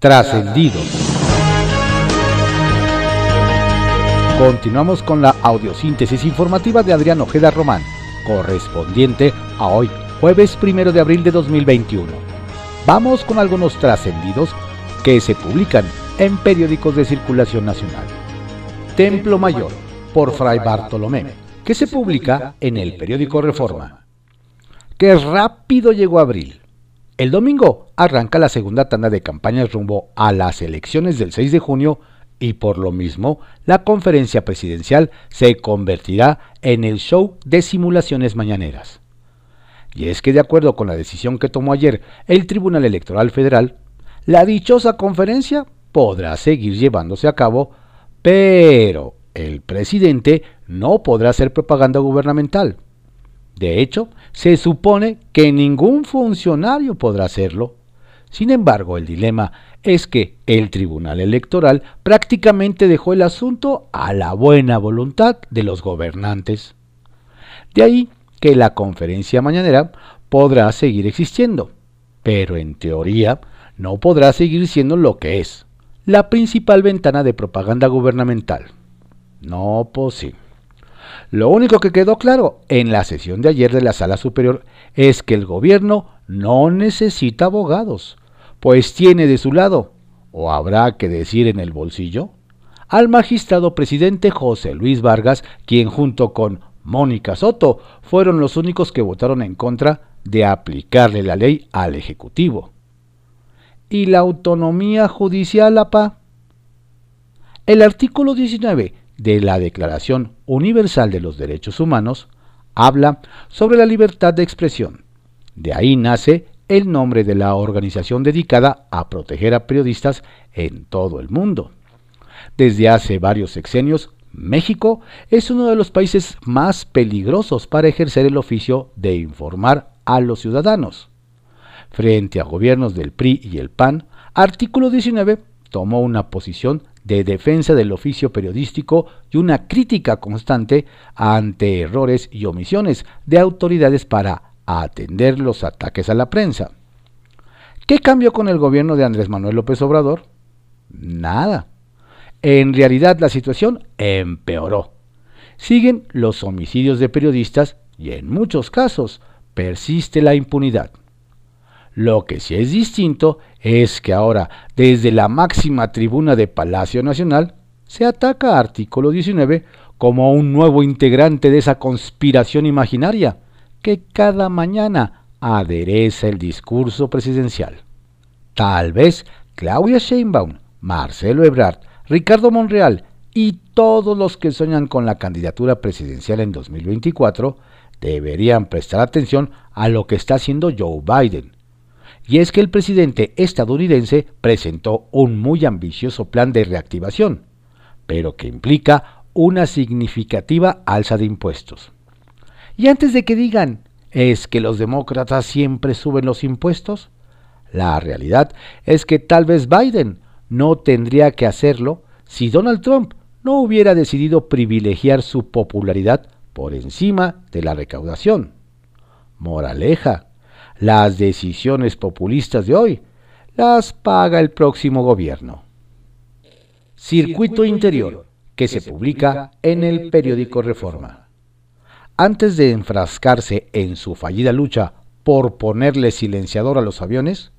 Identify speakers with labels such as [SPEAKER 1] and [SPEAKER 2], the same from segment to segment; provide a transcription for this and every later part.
[SPEAKER 1] Trascendidos. Continuamos con la audiosíntesis informativa de Adrián Ojeda Román, correspondiente a hoy, jueves primero de abril de 2021. Vamos con algunos trascendidos que se publican en periódicos de circulación nacional. Templo Mayor, por Fray Bartolomé, que se publica en el periódico Reforma. Qué rápido llegó abril. El domingo arranca la segunda tanda de campañas rumbo a las elecciones del 6 de junio y por lo mismo la conferencia presidencial se convertirá en el show de simulaciones mañaneras. Y es que de acuerdo con la decisión que tomó ayer el Tribunal Electoral Federal, la dichosa conferencia podrá seguir llevándose a cabo, pero el presidente no podrá hacer propaganda gubernamental. De hecho, se supone que ningún funcionario podrá hacerlo. Sin embargo, el dilema es que el Tribunal Electoral prácticamente dejó el asunto a la buena voluntad de los gobernantes. De ahí que la conferencia mañanera podrá seguir existiendo, pero en teoría no podrá seguir siendo lo que es, la principal ventana de propaganda gubernamental. No posible. Lo único que quedó claro en la sesión de ayer de la Sala Superior es que el gobierno no necesita abogados, pues tiene de su lado, o habrá que decir en el bolsillo, al magistrado presidente José Luis Vargas, quien junto con Mónica Soto fueron los únicos que votaron en contra de aplicarle la ley al Ejecutivo. ¿Y la autonomía judicial, APA? El artículo 19 de la Declaración Universal de los Derechos Humanos habla sobre la libertad de expresión. De ahí nace el nombre de la organización dedicada a proteger a periodistas en todo el mundo. Desde hace varios sexenios, México es uno de los países más peligrosos para ejercer el oficio de informar a los ciudadanos. Frente a gobiernos del PRI y el PAN, artículo 19 tomó una posición de defensa del oficio periodístico y una crítica constante ante errores y omisiones de autoridades para atender los ataques a la prensa. ¿Qué cambió con el gobierno de Andrés Manuel López Obrador? Nada. En realidad la situación empeoró. Siguen los homicidios de periodistas y en muchos casos persiste la impunidad. Lo que sí es distinto es que ahora, desde la máxima tribuna de Palacio Nacional, se ataca a artículo 19 como un nuevo integrante de esa conspiración imaginaria que cada mañana adereza el discurso presidencial. Tal vez Claudia Sheinbaum, Marcelo Ebrard, Ricardo Monreal y todos los que sueñan con la candidatura presidencial en 2024 deberían prestar atención a lo que está haciendo Joe Biden y es que el presidente estadounidense presentó un muy ambicioso plan de reactivación, pero que implica una significativa alza de impuestos. Y antes de que digan, ¿es que los demócratas siempre suben los impuestos? La realidad es que tal vez Biden no tendría que hacerlo si Donald Trump no hubiera decidido privilegiar su popularidad por encima de la recaudación. Moraleja, las decisiones populistas de hoy las paga el próximo gobierno. Circuito Interior, que se publica en el periódico Reforma. Antes de enfrascarse en su fallida lucha por ponerle silenciador a los aviones,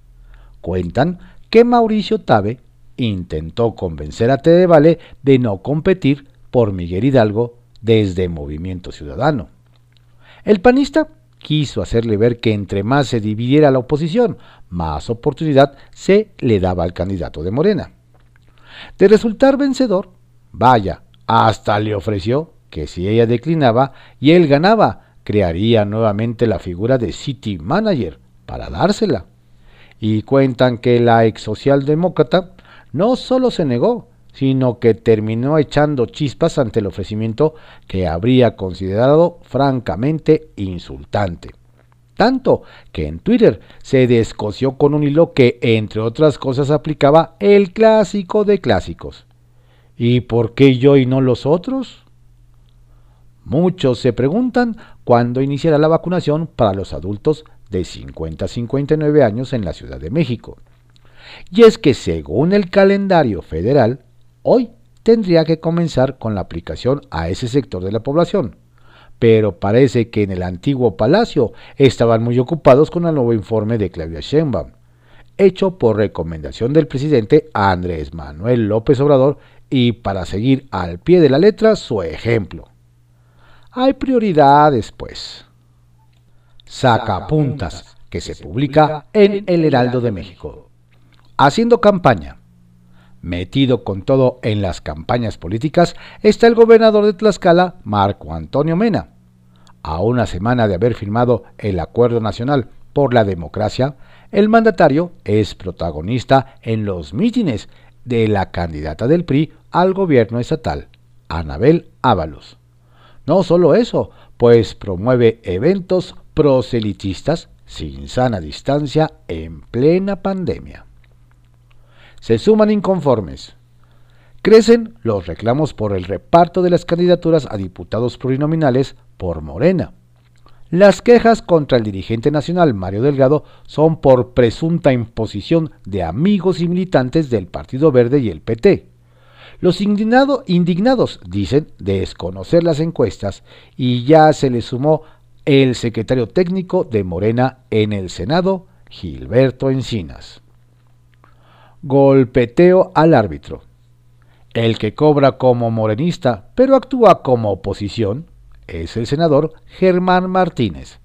[SPEAKER 1] cuentan que Mauricio Tabe intentó convencer a Tedevale de no competir por Miguel Hidalgo desde Movimiento Ciudadano. El panista quiso hacerle ver que entre más se dividiera la oposición, más oportunidad se le daba al candidato de Morena. De resultar vencedor, vaya, hasta le ofreció que si ella declinaba y él ganaba, crearía nuevamente la figura de City Manager para dársela. Y cuentan que la ex socialdemócrata no solo se negó, sino que terminó echando chispas ante el ofrecimiento que habría considerado francamente insultante. Tanto que en Twitter se descoció con un hilo que, entre otras cosas, aplicaba el clásico de clásicos. ¿Y por qué yo y no los otros? Muchos se preguntan cuándo iniciará la vacunación para los adultos de 50 a 59 años en la Ciudad de México. Y es que según el calendario federal, hoy tendría que comenzar con la aplicación a ese sector de la población. Pero parece que en el antiguo palacio estaban muy ocupados con el nuevo informe de Claudia Sheinbaum, hecho por recomendación del presidente Andrés Manuel López Obrador y para seguir al pie de la letra su ejemplo. Hay prioridades, pues. Sacapuntas, que se publica en El Heraldo de México. Haciendo campaña. Metido con todo en las campañas políticas está el gobernador de Tlaxcala, Marco Antonio Mena. A una semana de haber firmado el Acuerdo Nacional por la Democracia, el mandatario es protagonista en los mítines de la candidata del PRI al gobierno estatal, Anabel Ábalos. No solo eso, pues promueve eventos proselitistas sin sana distancia en plena pandemia se suman inconformes. Crecen los reclamos por el reparto de las candidaturas a diputados plurinominales por Morena. Las quejas contra el dirigente nacional Mario Delgado son por presunta imposición de amigos y militantes del Partido Verde y el PT. Los indignados dicen desconocer las encuestas y ya se le sumó el secretario técnico de Morena en el Senado, Gilberto Encinas golpeteo al árbitro. El que cobra como morenista, pero actúa como oposición, es el senador Germán Martínez.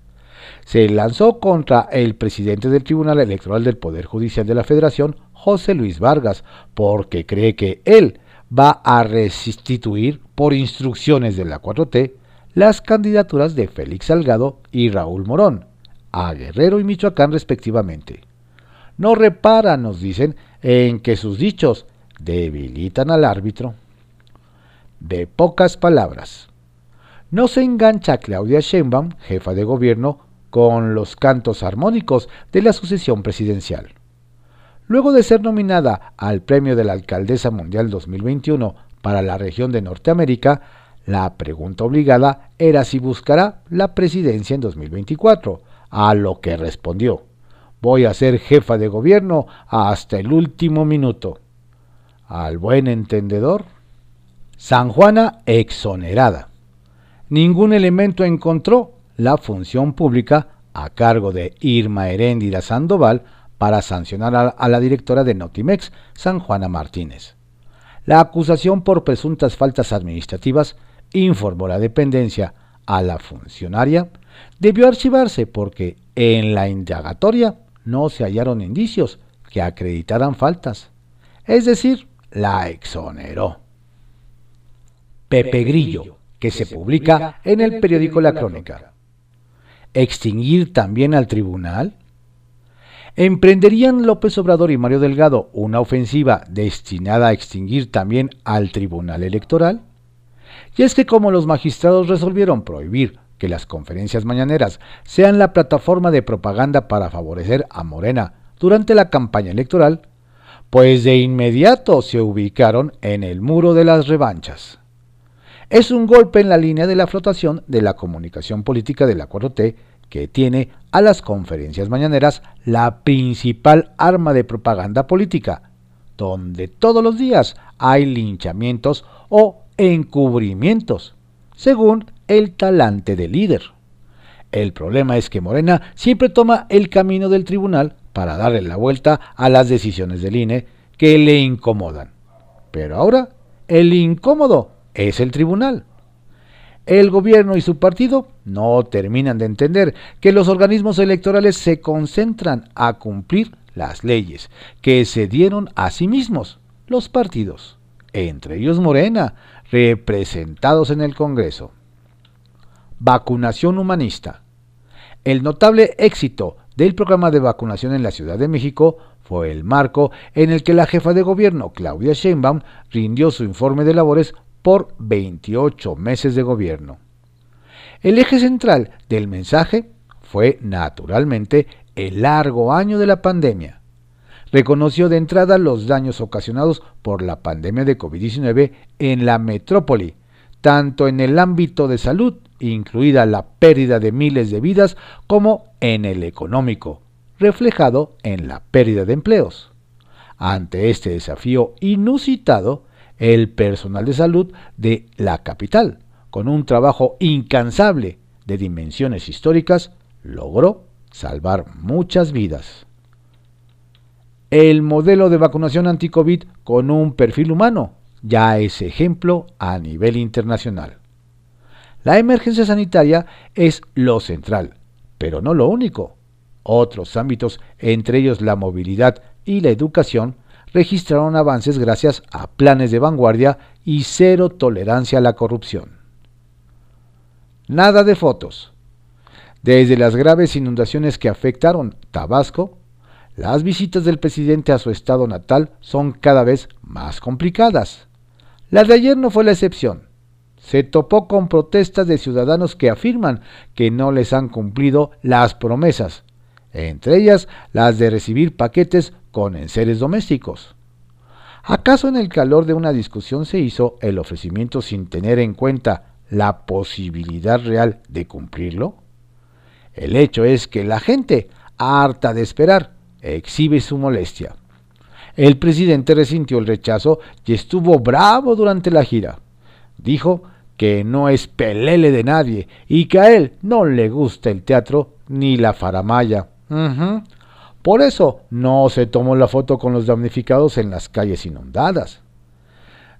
[SPEAKER 1] Se lanzó contra el presidente del Tribunal Electoral del Poder Judicial de la Federación, José Luis Vargas, porque cree que él va a restituir por instrucciones de la 4T las candidaturas de Félix Salgado y Raúl Morón, a Guerrero y Michoacán respectivamente. No repara, nos dicen, en que sus dichos debilitan al árbitro. De pocas palabras. No se engancha Claudia Sheinbaum, jefa de gobierno, con los cantos armónicos de la sucesión presidencial. Luego de ser nominada al premio de la Alcaldesa Mundial 2021 para la región de Norteamérica, la pregunta obligada era si buscará la presidencia en 2024, a lo que respondió, Voy a ser jefa de gobierno hasta el último minuto. Al buen entendedor. San Juana exonerada. Ningún elemento encontró la función pública a cargo de Irma Heréndira Sandoval para sancionar a, la directora de Notimex, San Juana Martínez. La acusación por presuntas faltas administrativas, informó la dependencia a la funcionaria, debió archivarse porque en la indagatoria no se hallaron indicios que acreditaran faltas, es decir, la exoneró. Pepe Grillo, que se publica en el periódico La Crónica. ¿Extinguir también al tribunal? ¿Emprenderían López Obrador y Mario Delgado una ofensiva destinada a extinguir también al Tribunal Electoral? Y es que como los magistrados resolvieron prohibir que las conferencias mañaneras sean la plataforma de propaganda para favorecer a Morena durante la campaña electoral, pues de inmediato se ubicaron en el muro de las revanchas. Es un golpe en la línea de la flotación de la comunicación política del Acuerdo T que tiene a las conferencias mañaneras la principal arma de propaganda política, donde todos los días hay linchamientos o encubrimientos, según el talante de líder. El problema es que Morena siempre toma el camino del tribunal para darle la vuelta a las decisiones del INE que le incomodan. Pero ahora el incómodo es el tribunal. El gobierno y su partido no terminan de entender que los organismos electorales se concentran a cumplir las leyes que se dieron a sí mismos los partidos, entre ellos Morena, representados en el Congreso. Vacunación humanista. El notable éxito del programa de vacunación en la Ciudad de México fue el marco en el que la jefa de gobierno, Claudia Sheinbaum, rindió su informe de labores por 28 meses de gobierno. El eje central del mensaje fue, naturalmente, el largo año de la pandemia. Reconoció de entrada los daños ocasionados por la pandemia de COVID-19 en la metrópoli, tanto en el ámbito de salud incluida la pérdida de miles de vidas, como en el económico, reflejado en la pérdida de empleos. Ante este desafío inusitado, el personal de salud de la capital, con un trabajo incansable de dimensiones históricas, logró salvar muchas vidas. El modelo de vacunación anti-COVID con un perfil humano ya es ejemplo a nivel internacional. La emergencia sanitaria es lo central, pero no lo único. Otros ámbitos, entre ellos la movilidad y la educación, registraron avances gracias a planes de vanguardia y cero tolerancia a la corrupción. Nada de fotos. Desde las graves inundaciones que afectaron Tabasco, las visitas del presidente a su estado natal son cada vez más complicadas. La de ayer no fue la excepción se topó con protestas de ciudadanos que afirman que no les han cumplido las promesas, entre ellas las de recibir paquetes con enseres domésticos. ¿Acaso en el calor de una discusión se hizo el ofrecimiento sin tener en cuenta la posibilidad real de cumplirlo? El hecho es que la gente, harta de esperar, exhibe su molestia. El presidente resintió el rechazo y estuvo bravo durante la gira. Dijo que no es pelele de nadie y que a él no le gusta el teatro ni la faramaya. Por eso no se tomó la foto con los damnificados en las calles inundadas.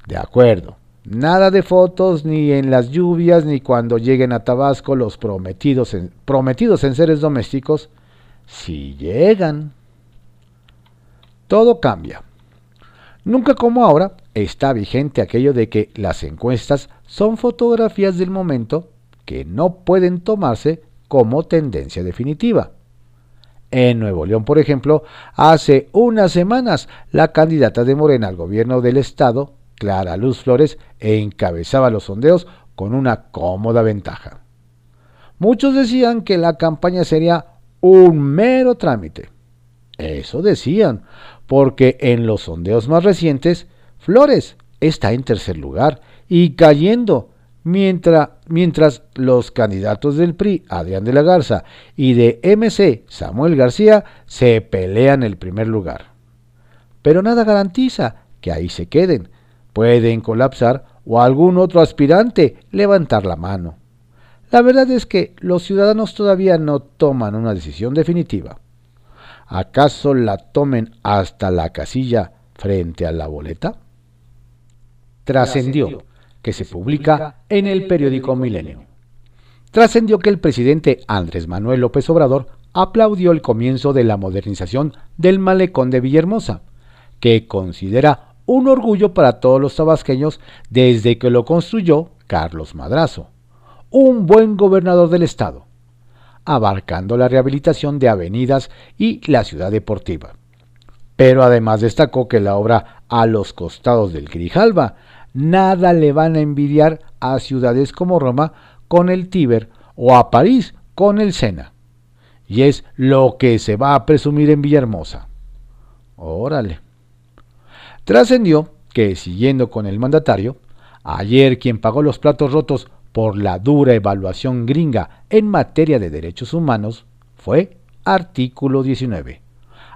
[SPEAKER 1] De acuerdo, nada de fotos ni en las lluvias ni cuando lleguen a Tabasco los prometidos en, prometidos en seres domésticos, si llegan. Todo cambia. Nunca como ahora está vigente aquello de que las encuestas son fotografías del momento que no pueden tomarse como tendencia definitiva. En Nuevo León, por ejemplo, hace unas semanas la candidata de Morena al gobierno del estado, Clara Luz Flores, encabezaba los sondeos con una cómoda ventaja. Muchos decían que la campaña sería un mero trámite. Eso decían, porque en los sondeos más recientes, Flores está en tercer lugar y cayendo, mientras, mientras los candidatos del PRI, Adrián de la Garza, y de MC, Samuel García, se pelean el primer lugar. Pero nada garantiza que ahí se queden. Pueden colapsar o algún otro aspirante levantar la mano. La verdad es que los ciudadanos todavía no toman una decisión definitiva. ¿Acaso la tomen hasta la casilla frente a la boleta? Trascendió que se publica en el periódico Milenio. Trascendió que el presidente Andrés Manuel López Obrador aplaudió el comienzo de la modernización del malecón de Villahermosa, que considera un orgullo para todos los tabasqueños desde que lo construyó Carlos Madrazo, un buen gobernador del estado, abarcando la rehabilitación de avenidas y la ciudad deportiva. Pero además destacó que la obra a los costados del Grijalba nada le van a envidiar a ciudades como Roma con el Tíber o a París con el Sena. Y es lo que se va a presumir en Villahermosa. Órale. Trascendió que, siguiendo con el mandatario, ayer quien pagó los platos rotos por la dura evaluación gringa en materia de derechos humanos fue artículo 19,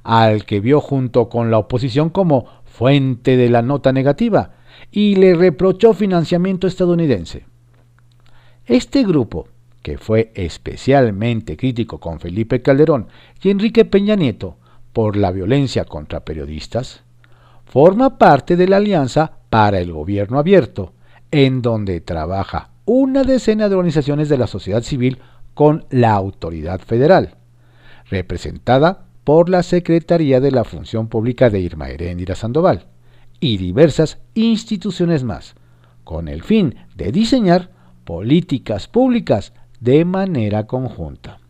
[SPEAKER 1] al que vio junto con la oposición como fuente de la nota negativa y le reprochó financiamiento estadounidense. Este grupo, que fue especialmente crítico con Felipe Calderón y Enrique Peña Nieto por la violencia contra periodistas, forma parte de la Alianza para el Gobierno Abierto, en donde trabaja una decena de organizaciones de la sociedad civil con la autoridad federal, representada por la Secretaría de la Función Pública de Irma Heréndira Sandoval y diversas instituciones más, con el fin de diseñar políticas públicas de manera conjunta.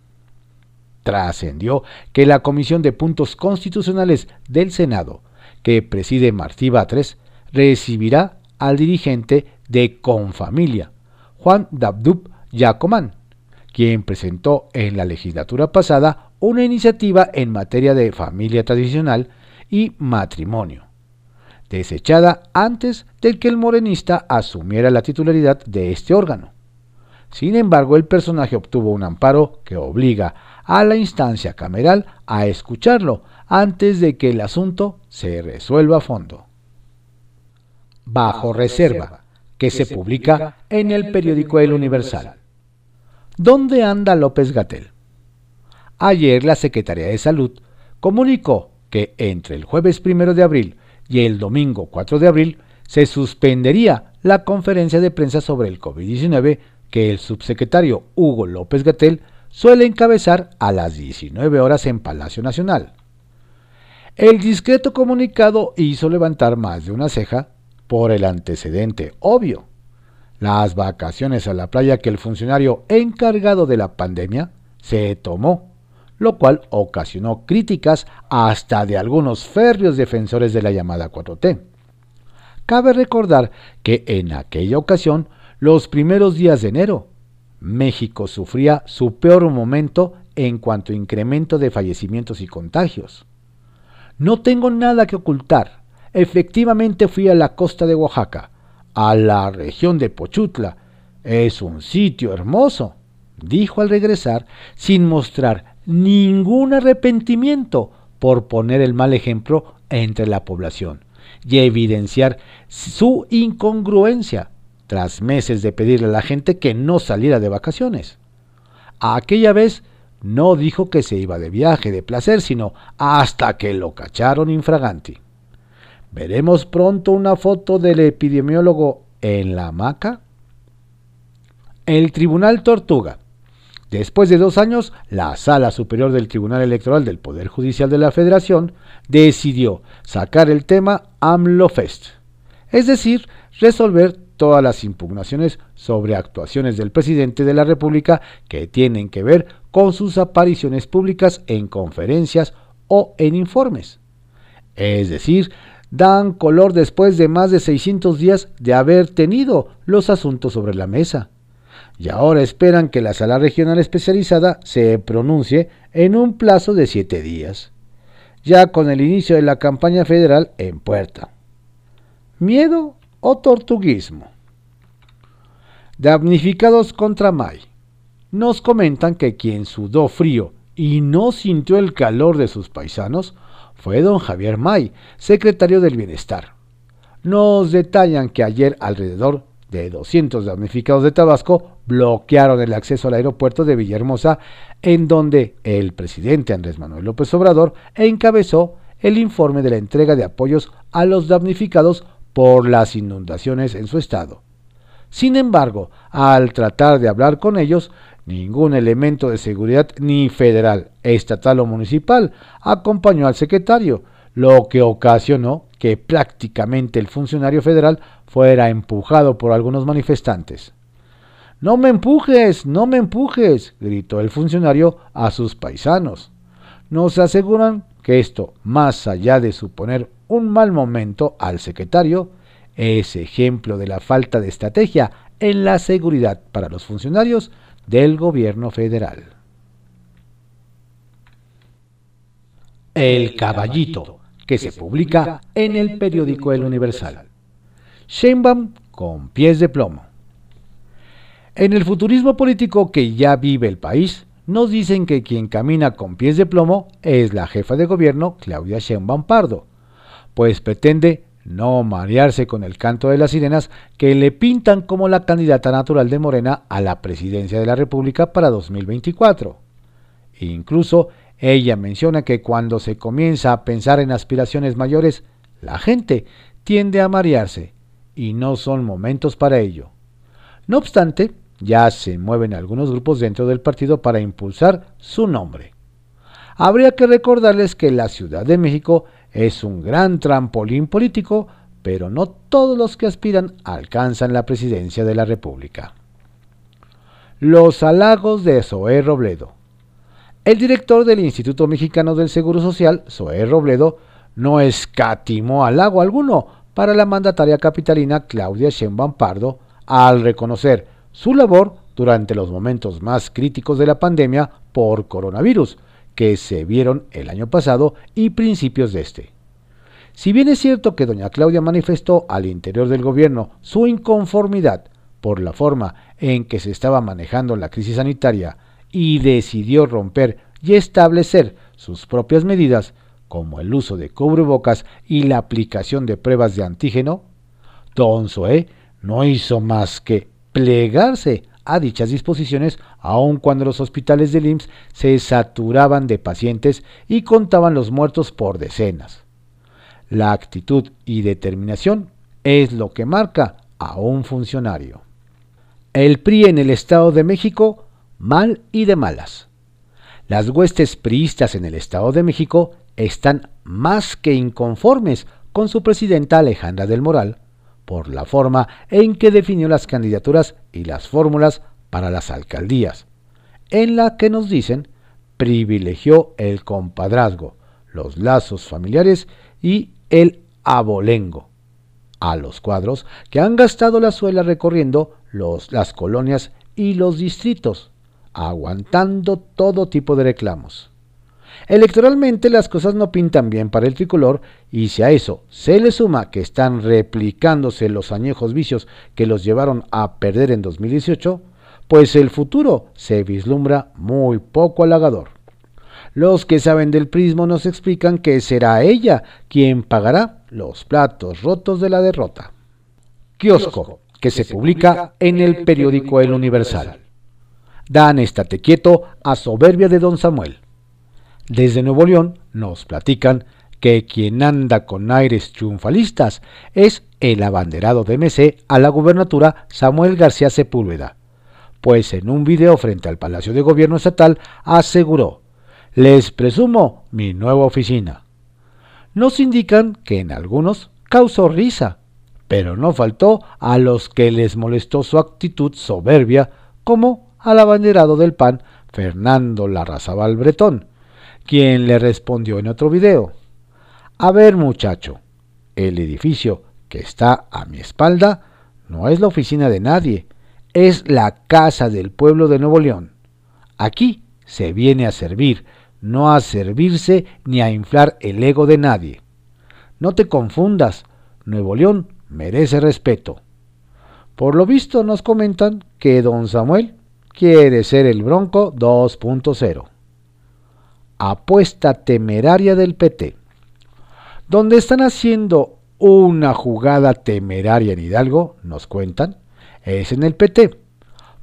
[SPEAKER 1] Trascendió que la Comisión de Puntos Constitucionales del Senado, que preside Martí Batres, recibirá al dirigente de Confamilia, Juan Dabdub Yacomán, quien presentó en la legislatura pasada una iniciativa en materia de familia tradicional y matrimonio desechada antes de que el morenista asumiera la titularidad de este órgano. Sin embargo, el personaje obtuvo un amparo que obliga a la instancia cameral a escucharlo antes de que el asunto se resuelva a fondo. Bajo reserva, que se publica en el periódico El Universal. ¿Dónde anda López Gatel? Ayer la Secretaría de Salud comunicó que entre el jueves primero de abril y el domingo 4 de abril se suspendería la conferencia de prensa sobre el COVID-19 que el subsecretario Hugo López Gatel suele encabezar a las 19 horas en Palacio Nacional. El discreto comunicado hizo levantar más de una ceja por el antecedente obvio. Las vacaciones a la playa que el funcionario encargado de la pandemia se tomó, lo cual ocasionó críticas hasta de algunos férreos defensores de la llamada 4T. Cabe recordar que en aquella ocasión, los primeros días de enero, México sufría su peor momento en cuanto a incremento de fallecimientos y contagios. No tengo nada que ocultar. Efectivamente fui a la costa de Oaxaca, a la región de Pochutla. Es un sitio hermoso, dijo al regresar, sin mostrar ningún arrepentimiento por poner el mal ejemplo entre la población y evidenciar su incongruencia tras meses de pedirle a la gente que no saliera de vacaciones. Aquella vez no dijo que se iba de viaje de placer, sino hasta que lo cacharon infraganti. ¿Veremos pronto una foto del epidemiólogo en la hamaca? El Tribunal Tortuga. Después de dos años, la Sala Superior del Tribunal Electoral del Poder Judicial de la Federación decidió sacar el tema AMLOFEST, es decir, resolver todas las impugnaciones sobre actuaciones del presidente de la República que tienen que ver con sus apariciones públicas en conferencias o en informes. Es decir, dan color después de más de 600 días de haber tenido los asuntos sobre la mesa. Y ahora esperan que la sala regional especializada se pronuncie en un plazo de siete días, ya con el inicio de la campaña federal en puerta. ¿Miedo o tortuguismo. Damnificados contra May. Nos comentan que quien sudó frío y no sintió el calor de sus paisanos fue don Javier May, secretario del Bienestar. Nos detallan que ayer alrededor de 200 damnificados de Tabasco bloquearon el acceso al aeropuerto de Villahermosa, en donde el presidente Andrés Manuel López Obrador encabezó el informe de la entrega de apoyos a los damnificados por las inundaciones en su estado. Sin embargo, al tratar de hablar con ellos, ningún elemento de seguridad ni federal, estatal o municipal acompañó al secretario, lo que ocasionó que prácticamente el funcionario federal fuera empujado por algunos manifestantes. No me empujes, no me empujes, gritó el funcionario a sus paisanos. Nos aseguran que esto, más allá de suponer un mal momento al secretario es ejemplo de la falta de estrategia en la seguridad para los funcionarios del gobierno federal. El caballito, que se publica en el periódico El Universal. Sheinbaum con pies de plomo. En el futurismo político que ya vive el país, nos dicen que quien camina con pies de plomo es la jefa de gobierno Claudia Sheinbaum Pardo, pues pretende no marearse con el canto de las sirenas que le pintan como la candidata natural de Morena a la presidencia de la República para 2024. Incluso ella menciona que cuando se comienza a pensar en aspiraciones mayores, la gente tiende a marearse y no son momentos para ello. No obstante, ya se mueven algunos grupos dentro del partido para impulsar su nombre. Habría que recordarles que la Ciudad de México es un gran trampolín político, pero no todos los que aspiran alcanzan la presidencia de la República. Los halagos de Zoé Robledo. El director del Instituto Mexicano del Seguro Social, Zoé Robledo, no escatimó halago alguno para la mandataria capitalina Claudia Sheinbaum Pardo al reconocer su labor durante los momentos más críticos de la pandemia por coronavirus, que se vieron el año pasado y principios de este. Si bien es cierto que doña Claudia manifestó al interior del gobierno su inconformidad por la forma en que se estaba manejando la crisis sanitaria y decidió romper y establecer sus propias medidas, como el uso de cubrebocas y la aplicación de pruebas de antígeno, Don Zoé no hizo más que plegarse a dichas disposiciones aun cuando los hospitales del IMSS se saturaban de pacientes y contaban los muertos por decenas. La actitud y determinación es lo que marca a un funcionario. El PRI en el Estado de México, mal y de malas. Las huestes priistas en el Estado de México están más que inconformes con su presidenta Alejandra del Moral por la forma en que definió las candidaturas y las fórmulas para las alcaldías, en la que nos dicen privilegió el compadrazgo, los lazos familiares y el abolengo. A los cuadros que han gastado la suela recorriendo las colonias y los distritos, aguantando todo tipo de reclamos. Electoralmente las cosas no pintan bien para el tricolor y si a eso se le suma que están replicándose los añejos vicios que los llevaron a perder en 2018, pues el futuro se vislumbra muy poco halagador. Los que saben del prismo nos explican que será ella quien pagará los platos rotos de la derrota. Kiosco, que se publica en el periódico El Universal. Dan estate quieto a soberbia de don Samuel. Desde Nuevo León nos platican que quien anda con aires triunfalistas es el abanderado de MC a la gubernatura Samuel García Sepúlveda, pues en un video frente al Palacio de Gobierno Estatal aseguró, les presumo mi nueva oficina. Nos indican que en algunos causó risa, pero no faltó a los que les molestó su actitud soberbia, como al abanderado del PAN Fernando Larrazabal Bretón, quien le respondió en otro video. A ver muchacho, el edificio que está a mi espalda no es la oficina de nadie, es la casa del pueblo de Nuevo León. Aquí se viene a servir, no a servirse ni a inflar el ego de nadie. No te confundas, Nuevo León merece respeto. Por lo visto nos comentan que don Samuel quiere ser el Bronco 2.0 apuesta temeraria del PT, donde están haciendo una jugada temeraria en Hidalgo, nos cuentan, es en el PT,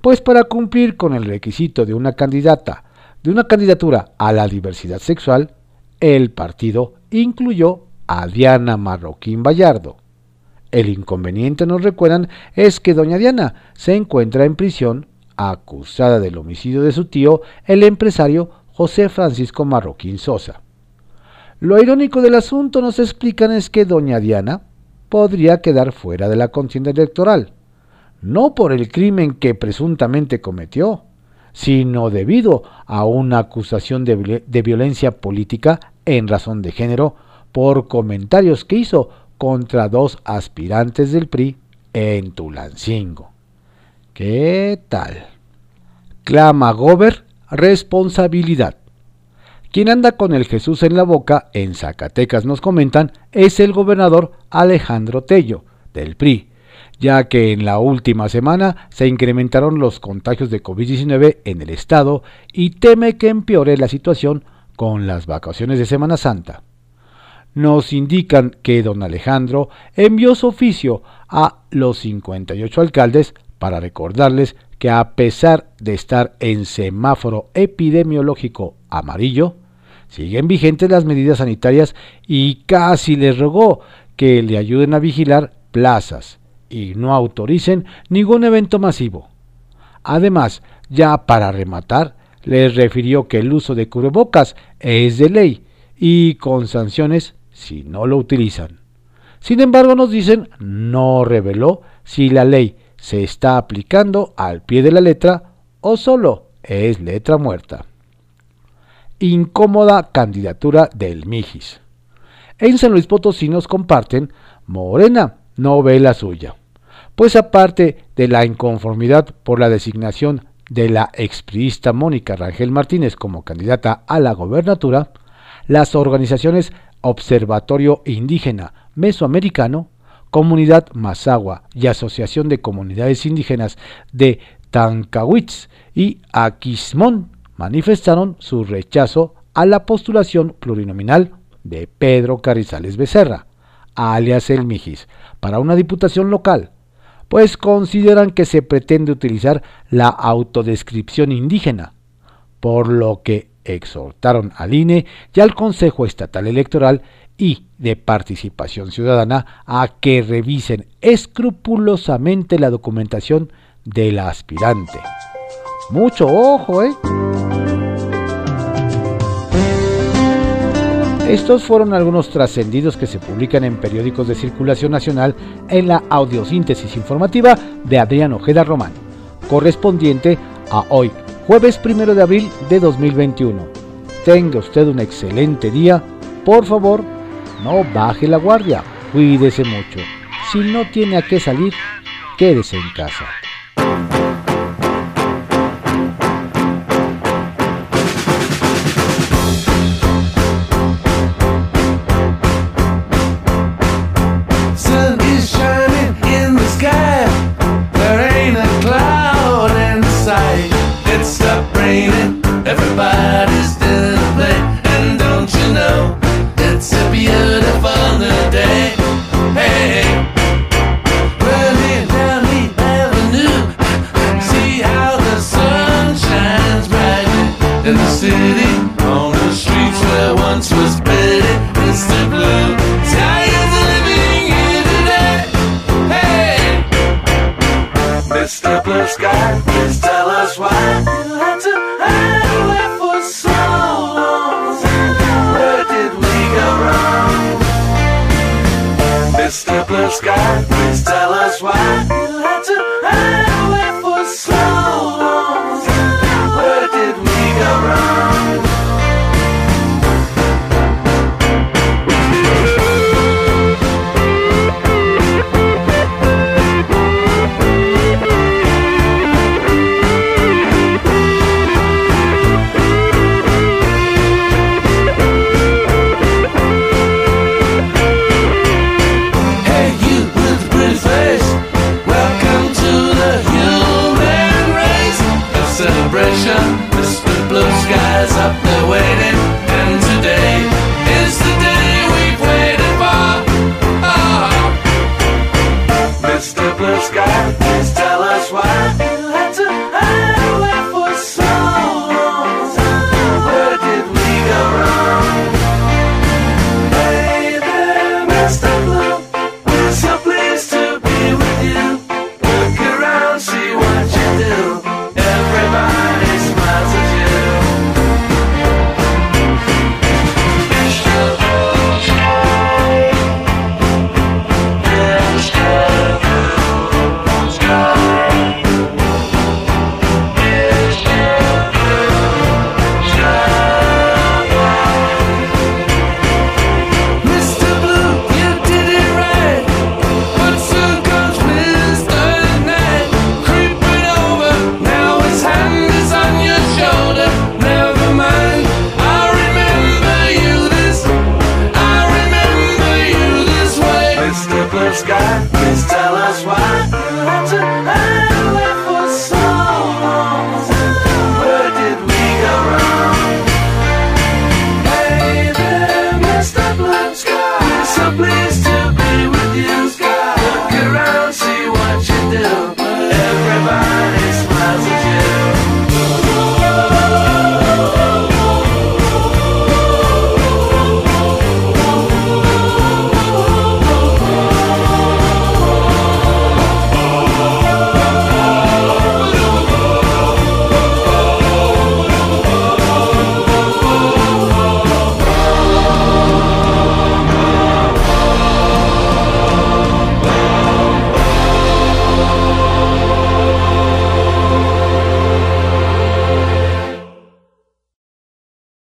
[SPEAKER 1] pues para cumplir con el requisito de una candidata, de una candidatura a la diversidad sexual, el partido incluyó a Diana Marroquín Vallardo. El inconveniente, nos recuerdan, es que doña Diana se encuentra en prisión acusada del homicidio de su tío, el empresario José Francisco Marroquín Sosa. Lo irónico del asunto nos explican es que doña Diana podría quedar fuera de la contienda electoral, no por el crimen que presuntamente cometió, sino debido a una acusación de, violencia política en razón de género por comentarios que hizo contra dos aspirantes del PRI en Tulancingo. ¿Qué tal? Clama Gober responsabilidad. Quien anda con el Jesús en la boca, en Zacatecas nos comentan, es el gobernador Alejandro Tello, del PRI, ya que en la última semana se incrementaron los contagios de COVID-19 en el estado y teme que empeore la situación con las vacaciones de Semana Santa. Nos indican que don Alejandro envió su oficio a los 58 alcaldes para recordarles que a pesar de estar en semáforo epidemiológico amarillo, siguen vigentes las medidas sanitarias y casi les rogó que le ayuden a vigilar plazas y no autoricen ningún evento masivo. Además, ya para rematar, les refirió que el uso de cubrebocas es de ley y con sanciones si no lo utilizan. Sin embargo, nos dicen, no reveló si la ley se está aplicando al pie de la letra o solo es letra muerta. Incómoda candidatura del Mijis. En San Luis Potosí nos comparten, Morena no ve la suya. Pues aparte de la inconformidad por la designación de la expriista Mónica Rangel Martínez como candidata a la gobernatura, las organizaciones Observatorio Indígena Mesoamericano Comunidad Mazagua y Asociación de Comunidades Indígenas de Tancawitz y Aquismón manifestaron su rechazo a la postulación plurinominal de Pedro Carrizales Becerra, alias El Mijis, para una diputación local, pues consideran que se pretende utilizar la autodescripción indígena, por lo que exhortaron al INE y al Consejo Estatal Electoral y de Participación Ciudadana a que revisen escrupulosamente la documentación del aspirante. Mucho ojo, ¿eh? Estos fueron algunos trascendidos que se publican en periódicos de circulación nacional en la audiosíntesis informativa de Adrián Ojeda Román, correspondiente a hoy, jueves 1 de abril de 2021. Tenga usted un excelente día. Por favor, no baje la guardia. Cuídese mucho. Si no tiene a qué salir, quédese en casa.
[SPEAKER 2] sky. Please tell us why. waiting. blue sky. Please tell us why you had to.